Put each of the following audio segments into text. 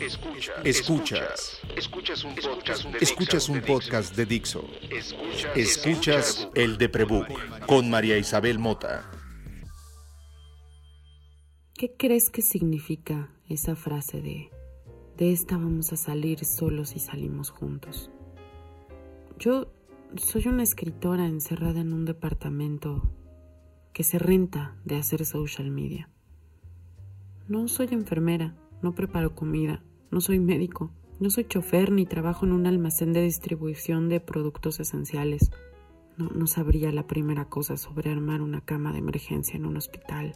Escuchas. Escuchas. Escuchas un podcast de, Escuchas un podcast de Dixo. Escuchas, el de Prebook con María Isabel Mota. ¿Qué crees que significa esa frase de de esta vamos a salir solos y salimos juntos? Yo soy una escritora encerrada en un departamento que se renta de hacer social media. No soy enfermera, no preparo comida, no soy médico, no soy chofer ni trabajo en un almacén de distribución de productos esenciales. No, no sabría la primera cosa sobre armar una cama de emergencia en un hospital.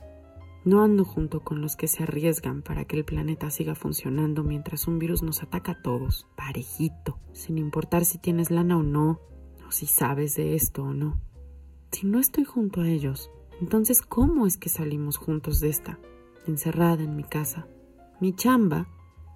No ando junto con los que se arriesgan para que el planeta siga funcionando mientras un virus nos ataca a todos, parejito, sin importar si tienes lana o no, o si sabes de esto o no. Si no estoy junto a ellos, entonces ¿cómo es que salimos juntos de esta, encerrada en mi casa? Mi chamba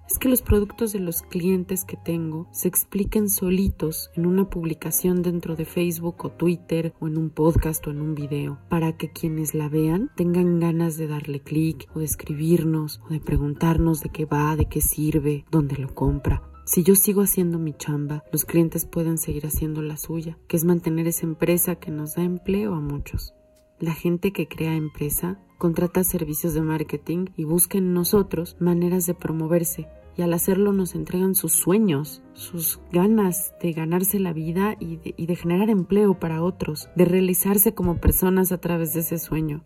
es que los productos de los clientes que tengo se expliquen solitos en una publicación dentro de Facebook o Twitter o en un podcast o en un video, para que quienes la vean tengan ganas de darle clic o de escribirnos o de preguntarnos de qué va, de qué sirve, dónde lo compra. Si yo sigo haciendo mi chamba, los clientes pueden seguir haciendo la suya, que es mantener esa empresa que nos da empleo a muchos. La gente que crea empresa contrata servicios de marketing y busca en nosotros maneras de promoverse y al hacerlo nos entregan sus sueños, sus ganas de ganarse la vida y de, generar empleo para otros, de realizarse como personas a través de ese sueño.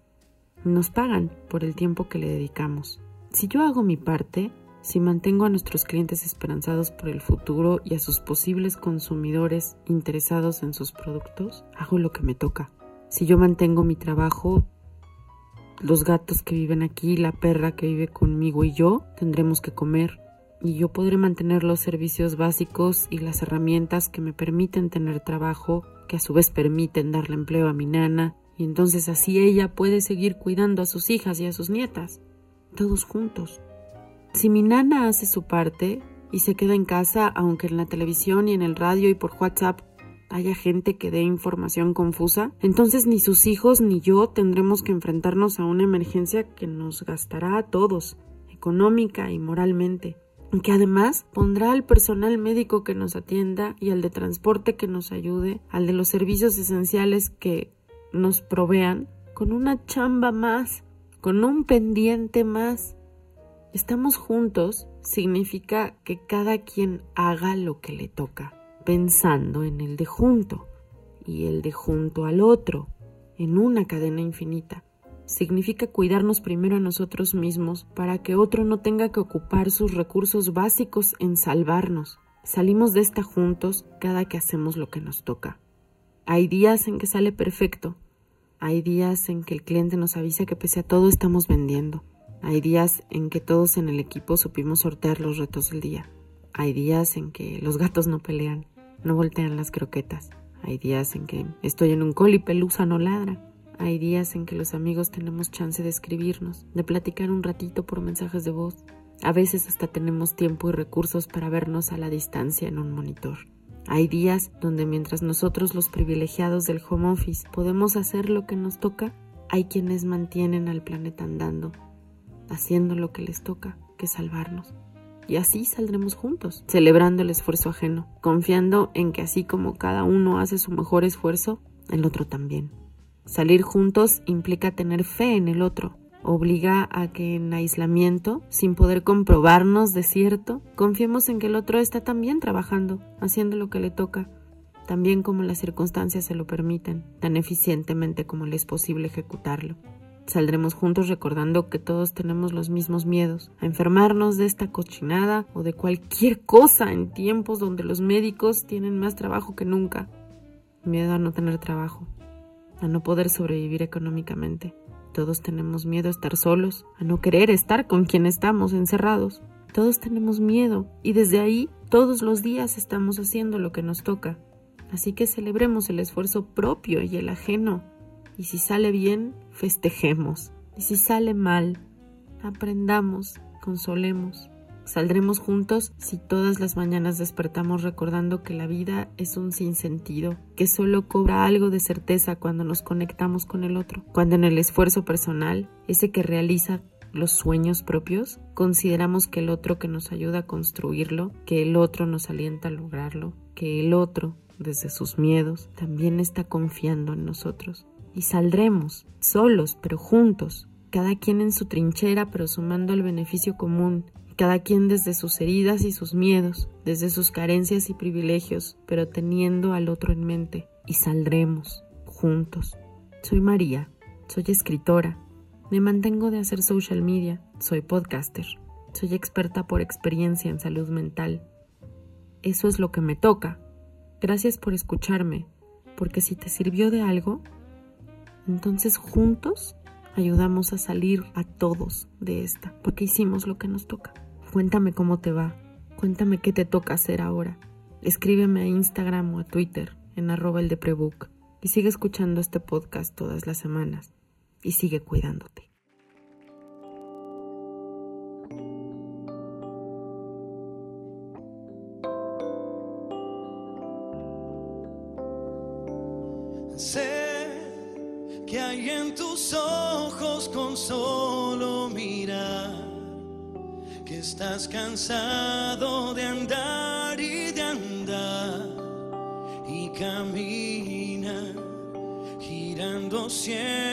Nos pagan por el tiempo que le dedicamos. Si yo hago mi parte, si mantengo a nuestros clientes esperanzados por el futuro y a sus posibles consumidores interesados en sus productos, hago lo que me toca. Si yo mantengo mi trabajo, los gatos que viven aquí, la perra que vive conmigo y yo tendremos que comer, y yo podré mantener los servicios básicos y las herramientas que me permiten tener trabajo, que a su vez permiten darle empleo a mi nana, y entonces así ella puede seguir cuidando a sus hijas y a sus nietas, todos juntos. Si mi nana hace su parte y se queda en casa, aunque en la televisión y en el radio y por WhatsApp haya gente que dé información confusa, entonces ni sus hijos ni yo tendremos que enfrentarnos a una emergencia que nos gastará a todos, económica y moralmente que además pondrá al personal médico que nos atienda y al de transporte que nos ayude, al de los servicios esenciales que nos provean, con una chamba más, con un pendiente más. Estamos juntos significa que cada quien haga lo que le toca, pensando en el de junto y el de junto al otro, en una cadena infinita significa cuidarnos primero a nosotros mismos para que otro no tenga que ocupar sus recursos básicos en salvarnos. Salimos de esta juntos cada que hacemos lo que nos toca. Hay días en que sale perfecto. Hay días en que el cliente nos avisa que pese a todo estamos vendiendo. Hay días en que todos en el equipo supimos sortear los retos del día. Hay días en que los gatos no pelean, no voltean las croquetas. Hay días en que estoy en un col y pelusa no ladra. Hay días en que los amigos tenemos chance de escribirnos, de platicar un ratito por mensajes de voz. A veces hasta tenemos tiempo y recursos para vernos a la distancia en un monitor. Hay días donde mientras nosotros los privilegiados del home office podemos hacer lo que nos toca, hay quienes mantienen al planeta andando, haciendo lo que les toca, que salvarnos. Y así saldremos juntos, celebrando el esfuerzo ajeno, confiando en que así como cada uno hace su mejor esfuerzo, el otro también. Salir juntos implica tener fe en el otro, obliga a que en aislamiento, sin poder comprobarnos de cierto, confiemos en que el otro está también trabajando, haciendo lo que le toca, también como las circunstancias se lo permiten, tan eficientemente como le es posible ejecutarlo. Saldremos juntos recordando que todos tenemos los mismos miedos, a enfermarnos de esta cochinada o de cualquier cosa en tiempos donde los médicos tienen más trabajo que nunca. Miedo a no tener trabajo, a no poder sobrevivir económicamente. Todos tenemos miedo a estar solos, a no querer estar con quien estamos encerrados. Todos tenemos miedo y desde ahí todos los días estamos haciendo lo que nos toca. Así que celebremos el esfuerzo propio y el ajeno. Y si sale bien, festejemos. Y si sale mal, aprendamos, consolemos. Saldremos juntos si todas las mañanas despertamos recordando que la vida es un sinsentido, que solo cobra algo de certeza cuando nos conectamos con el otro, cuando en el esfuerzo personal, ese que realiza los sueños propios, consideramos que el otro que nos ayuda a construirlo, que el otro nos alienta a lograrlo, que el otro, desde sus miedos, también está confiando en nosotros. Y saldremos, solos, pero juntos, cada quien en su trinchera, pero sumando el beneficio común, cada quien desde sus heridas y sus miedos, desde sus carencias y privilegios, pero teniendo al otro en mente, y saldremos, juntos. Soy María, soy escritora, me mantengo de hacer social media, soy podcaster, soy experta por experiencia en salud mental. Eso es lo que me toca. Gracias por escucharme, porque si te sirvió de algo, entonces juntos ayudamos a salir a todos de esta, porque hicimos lo que nos toca. Cuéntame cómo te va, cuéntame qué te toca hacer ahora. Escríbeme a Instagram o a Twitter en arroba el y sigue escuchando este podcast todas las semanas y sigue cuidándote. Sé que hay en tus ojos con solo mirar que estás cansado de andar y de andar y camina girando siempre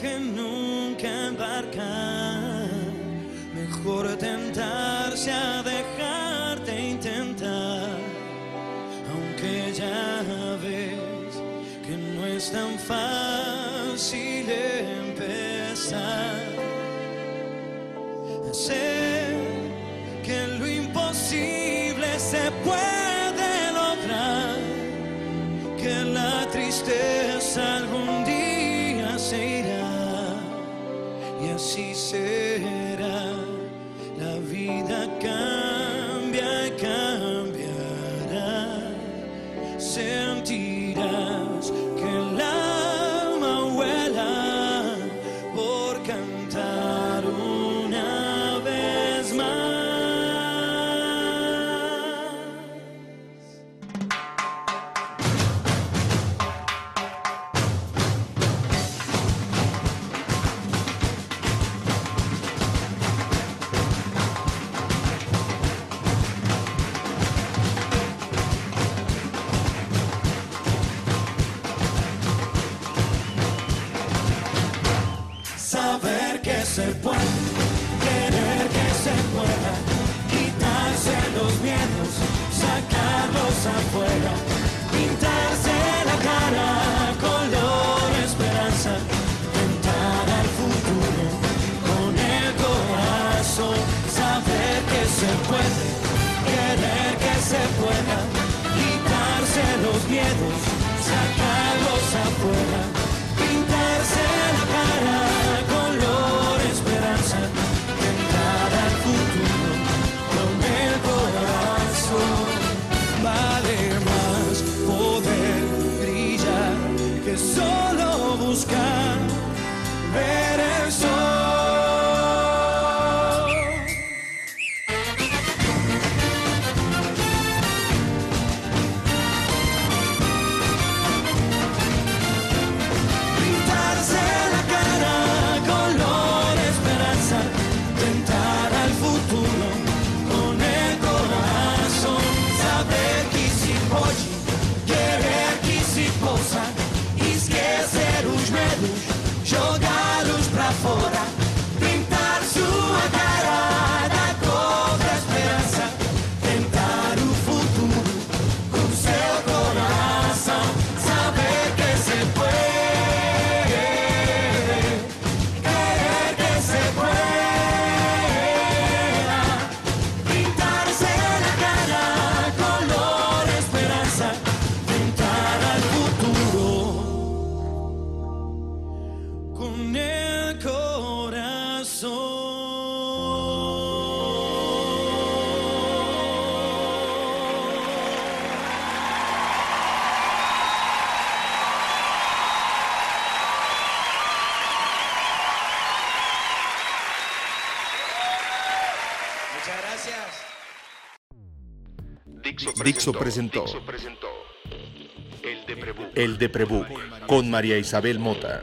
que nunca embarcar. Mejor tentarse a dejarte intentar. Aunque ya ves que no es tan fácil empezar. Y así se puede, querer que se pueda, quitarse los miedos, sacarlos afuera, Muchas gracias. Dixo presentó, Dixo presentó, Dixo presentó El de Prebook, El de Prebook con María Isabel Mota.